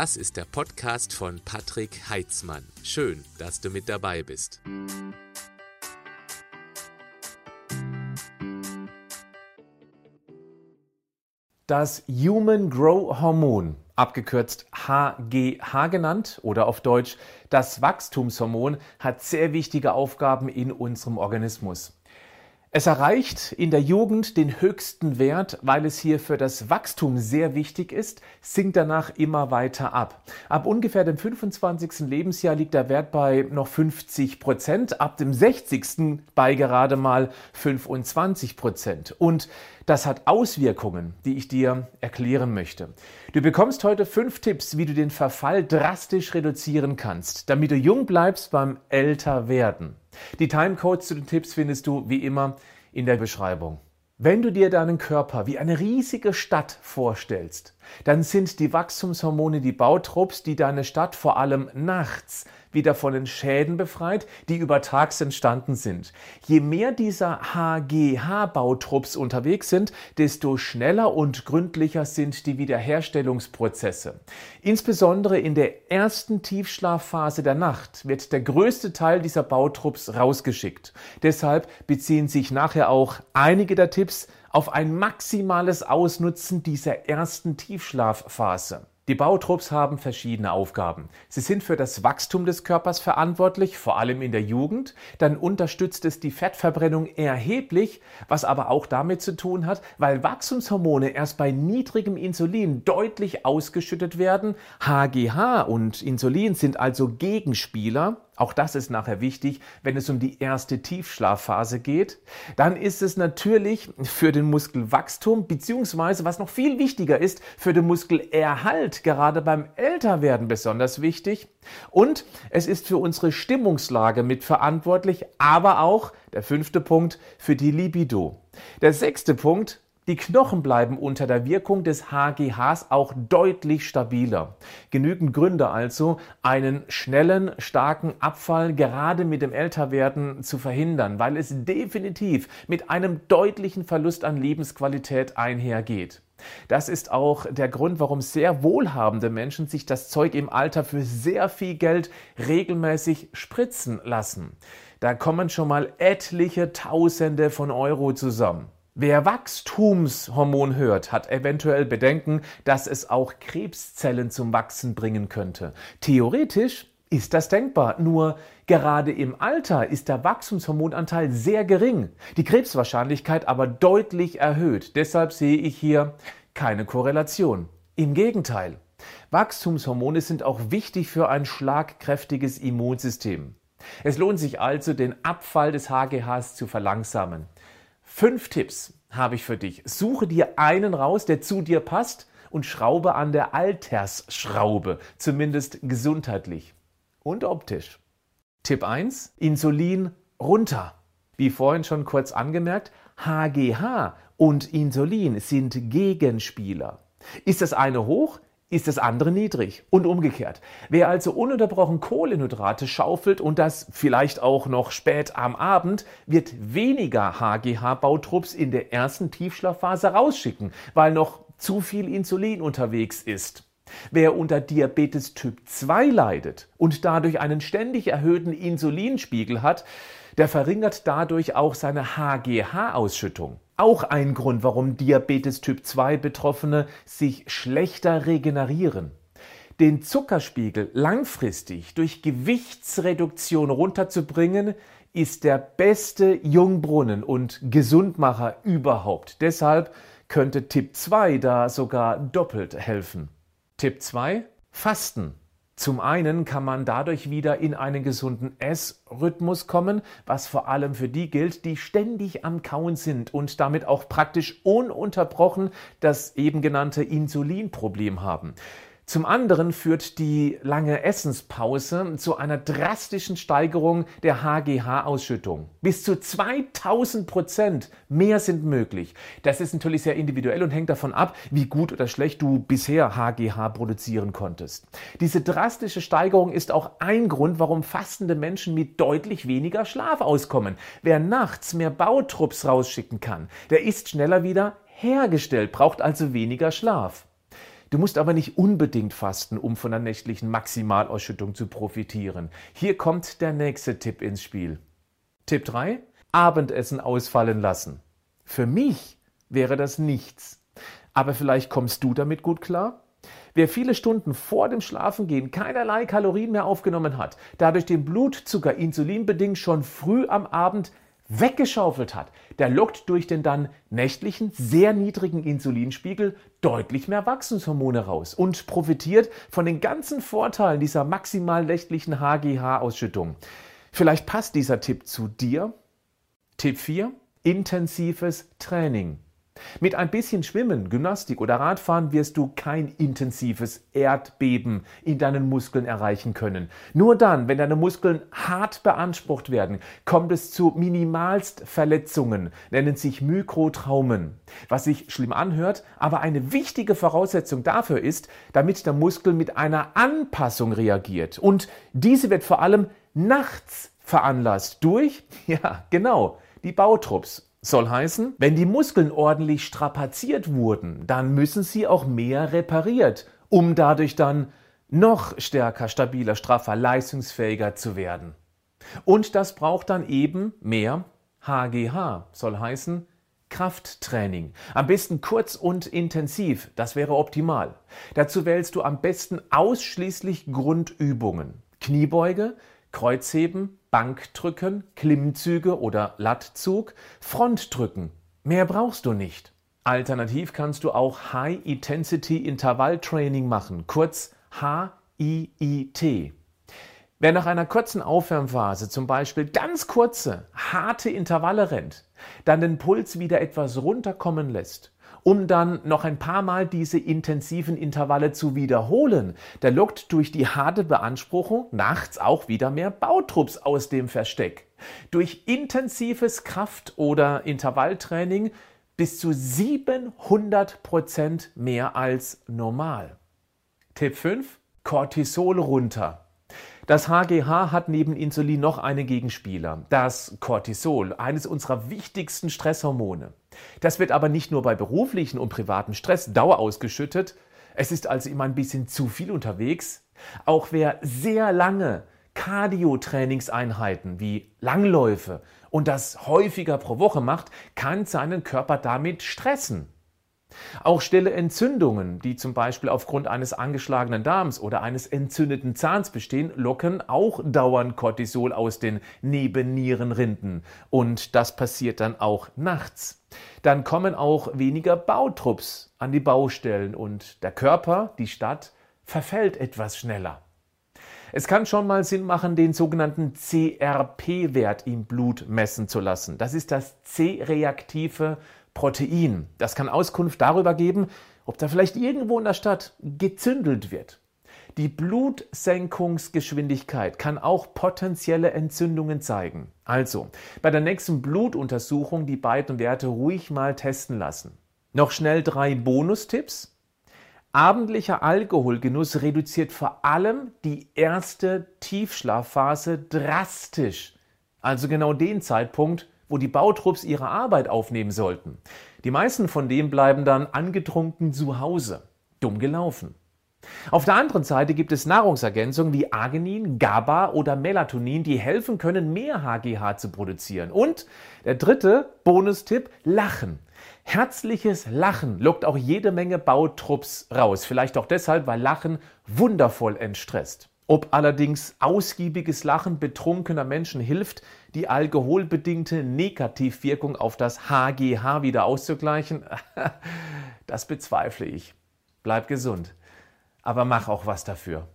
Das ist der Podcast von Patrick Heitzmann. Schön, dass du mit dabei bist. Das Human Grow Hormon, abgekürzt HGH genannt oder auf Deutsch das Wachstumshormon, hat sehr wichtige Aufgaben in unserem Organismus. Es erreicht in der Jugend den höchsten Wert, weil es hier für das Wachstum sehr wichtig ist, sinkt danach immer weiter ab. Ab ungefähr dem 25. Lebensjahr liegt der Wert bei noch 50 Prozent, ab dem 60. bei gerade mal 25 Prozent. Und das hat Auswirkungen, die ich dir erklären möchte. Du bekommst heute fünf Tipps, wie du den Verfall drastisch reduzieren kannst, damit du jung bleibst beim Älterwerden. Die Timecodes zu den Tipps findest du wie immer in der Beschreibung. Wenn du dir deinen Körper wie eine riesige Stadt vorstellst, dann sind die Wachstumshormone die Bautrupps, die deine Stadt vor allem nachts wieder von den Schäden befreit, die über Tags entstanden sind. Je mehr dieser HGH-Bautrupps unterwegs sind, desto schneller und gründlicher sind die Wiederherstellungsprozesse. Insbesondere in der ersten Tiefschlafphase der Nacht wird der größte Teil dieser Bautrupps rausgeschickt. Deshalb beziehen sich nachher auch einige der Tipps auf ein maximales Ausnutzen dieser ersten Tiefschlafphase. Die Bautrupps haben verschiedene Aufgaben. Sie sind für das Wachstum des Körpers verantwortlich, vor allem in der Jugend. Dann unterstützt es die Fettverbrennung erheblich, was aber auch damit zu tun hat, weil Wachstumshormone erst bei niedrigem Insulin deutlich ausgeschüttet werden. HGH und Insulin sind also Gegenspieler auch das ist nachher wichtig, wenn es um die erste Tiefschlafphase geht. Dann ist es natürlich für den Muskelwachstum, beziehungsweise was noch viel wichtiger ist, für den Muskelerhalt, gerade beim Älterwerden besonders wichtig. Und es ist für unsere Stimmungslage mitverantwortlich, aber auch, der fünfte Punkt, für die Libido. Der sechste Punkt, die Knochen bleiben unter der Wirkung des HGHs auch deutlich stabiler. Genügend Gründe also, einen schnellen, starken Abfall gerade mit dem Älterwerden zu verhindern, weil es definitiv mit einem deutlichen Verlust an Lebensqualität einhergeht. Das ist auch der Grund, warum sehr wohlhabende Menschen sich das Zeug im Alter für sehr viel Geld regelmäßig spritzen lassen. Da kommen schon mal etliche Tausende von Euro zusammen. Wer Wachstumshormon hört, hat eventuell Bedenken, dass es auch Krebszellen zum Wachsen bringen könnte. Theoretisch ist das denkbar, nur gerade im Alter ist der Wachstumshormonanteil sehr gering, die Krebswahrscheinlichkeit aber deutlich erhöht. Deshalb sehe ich hier keine Korrelation. Im Gegenteil, Wachstumshormone sind auch wichtig für ein schlagkräftiges Immunsystem. Es lohnt sich also, den Abfall des HGHs zu verlangsamen. Fünf Tipps habe ich für dich. Suche dir einen raus, der zu dir passt und schraube an der Altersschraube, zumindest gesundheitlich und optisch. Tipp 1. Insulin runter. Wie vorhin schon kurz angemerkt, HGH und Insulin sind Gegenspieler. Ist das eine hoch, ist das andere niedrig und umgekehrt. Wer also ununterbrochen Kohlenhydrate schaufelt und das vielleicht auch noch spät am Abend, wird weniger HGH-Bautrupps in der ersten Tiefschlafphase rausschicken, weil noch zu viel Insulin unterwegs ist. Wer unter Diabetes Typ 2 leidet und dadurch einen ständig erhöhten Insulinspiegel hat, der verringert dadurch auch seine HGH-Ausschüttung. Auch ein Grund, warum Diabetes Typ 2 Betroffene sich schlechter regenerieren. Den Zuckerspiegel langfristig durch Gewichtsreduktion runterzubringen, ist der beste Jungbrunnen und Gesundmacher überhaupt. Deshalb könnte Tipp 2 da sogar doppelt helfen. Tipp 2. Fasten. Zum einen kann man dadurch wieder in einen gesunden Essrhythmus kommen, was vor allem für die gilt, die ständig am Kauen sind und damit auch praktisch ununterbrochen das eben genannte Insulinproblem haben. Zum anderen führt die lange Essenspause zu einer drastischen Steigerung der HGH-Ausschüttung. Bis zu 2000 Prozent mehr sind möglich. Das ist natürlich sehr individuell und hängt davon ab, wie gut oder schlecht du bisher HGH produzieren konntest. Diese drastische Steigerung ist auch ein Grund, warum fastende Menschen mit deutlich weniger Schlaf auskommen. Wer nachts mehr Bautrupps rausschicken kann, der ist schneller wieder hergestellt, braucht also weniger Schlaf. Du musst aber nicht unbedingt fasten, um von der nächtlichen Maximalausschüttung zu profitieren. Hier kommt der nächste Tipp ins Spiel. Tipp 3. Abendessen ausfallen lassen. Für mich wäre das nichts. Aber vielleicht kommst du damit gut klar? Wer viele Stunden vor dem Schlafengehen keinerlei Kalorien mehr aufgenommen hat, dadurch den Blutzucker insulinbedingt schon früh am Abend weggeschaufelt hat, der lockt durch den dann nächtlichen, sehr niedrigen Insulinspiegel deutlich mehr Wachstumshormone raus und profitiert von den ganzen Vorteilen dieser maximal nächtlichen HGH-Ausschüttung. Vielleicht passt dieser Tipp zu dir. Tipp 4. Intensives Training. Mit ein bisschen Schwimmen, Gymnastik oder Radfahren wirst du kein intensives Erdbeben in deinen Muskeln erreichen können. Nur dann, wenn deine Muskeln hart beansprucht werden, kommt es zu minimalst Verletzungen, nennen sich Mikrotraumen. Was sich schlimm anhört, aber eine wichtige Voraussetzung dafür ist, damit der Muskel mit einer Anpassung reagiert. Und diese wird vor allem nachts veranlasst durch, ja, genau, die Bautrupps soll heißen, wenn die Muskeln ordentlich strapaziert wurden, dann müssen sie auch mehr repariert, um dadurch dann noch stärker, stabiler, straffer, leistungsfähiger zu werden. Und das braucht dann eben mehr HGH, soll heißen Krafttraining. Am besten kurz und intensiv, das wäre optimal. Dazu wählst du am besten ausschließlich Grundübungen. Kniebeuge, Kreuzheben, Bankdrücken, Klimmzüge oder Lattzug, Frontdrücken. Mehr brauchst du nicht. Alternativ kannst du auch High Intensity Intervall Training machen, kurz HIIT. Wer nach einer kurzen Aufwärmphase zum Beispiel ganz kurze, harte Intervalle rennt, dann den Puls wieder etwas runterkommen lässt um dann noch ein paar Mal diese intensiven Intervalle zu wiederholen. Der lockt durch die harte Beanspruchung nachts auch wieder mehr Bautrupps aus dem Versteck. Durch intensives Kraft- oder Intervalltraining bis zu 700 Prozent mehr als normal. Tipp 5. Cortisol runter. Das HGH hat neben Insulin noch einen Gegenspieler, das Cortisol, eines unserer wichtigsten Stresshormone. Das wird aber nicht nur bei beruflichen und privaten Stress Dauer ausgeschüttet, es ist also immer ein bisschen zu viel unterwegs. Auch wer sehr lange Cardio-Trainingseinheiten wie Langläufe und das häufiger pro Woche macht, kann seinen Körper damit stressen. Auch stille Entzündungen, die zum Beispiel aufgrund eines angeschlagenen Darms oder eines entzündeten Zahns bestehen, locken auch dauernd Cortisol aus den Nebennierenrinden. Und das passiert dann auch nachts. Dann kommen auch weniger Bautrupps an die Baustellen und der Körper, die Stadt, verfällt etwas schneller. Es kann schon mal Sinn machen, den sogenannten CRP-Wert im Blut messen zu lassen. Das ist das C-reaktive Protein. Das kann Auskunft darüber geben, ob da vielleicht irgendwo in der Stadt gezündelt wird. Die Blutsenkungsgeschwindigkeit kann auch potenzielle Entzündungen zeigen. Also bei der nächsten Blutuntersuchung die beiden Werte ruhig mal testen lassen. Noch schnell drei Bonustipps. Abendlicher Alkoholgenuss reduziert vor allem die erste Tiefschlafphase drastisch. Also genau den Zeitpunkt, wo die Bautrupps ihre Arbeit aufnehmen sollten. Die meisten von denen bleiben dann angetrunken zu Hause. Dumm gelaufen. Auf der anderen Seite gibt es Nahrungsergänzungen wie Arginin, GABA oder Melatonin, die helfen können, mehr HGH zu produzieren. Und der dritte Bonustipp, Lachen. Herzliches Lachen lockt auch jede Menge Bautrupps raus. Vielleicht auch deshalb, weil Lachen wundervoll entstresst. Ob allerdings ausgiebiges Lachen betrunkener Menschen hilft, die alkoholbedingte Negativwirkung auf das HGH wieder auszugleichen, das bezweifle ich. Bleib gesund, aber mach auch was dafür.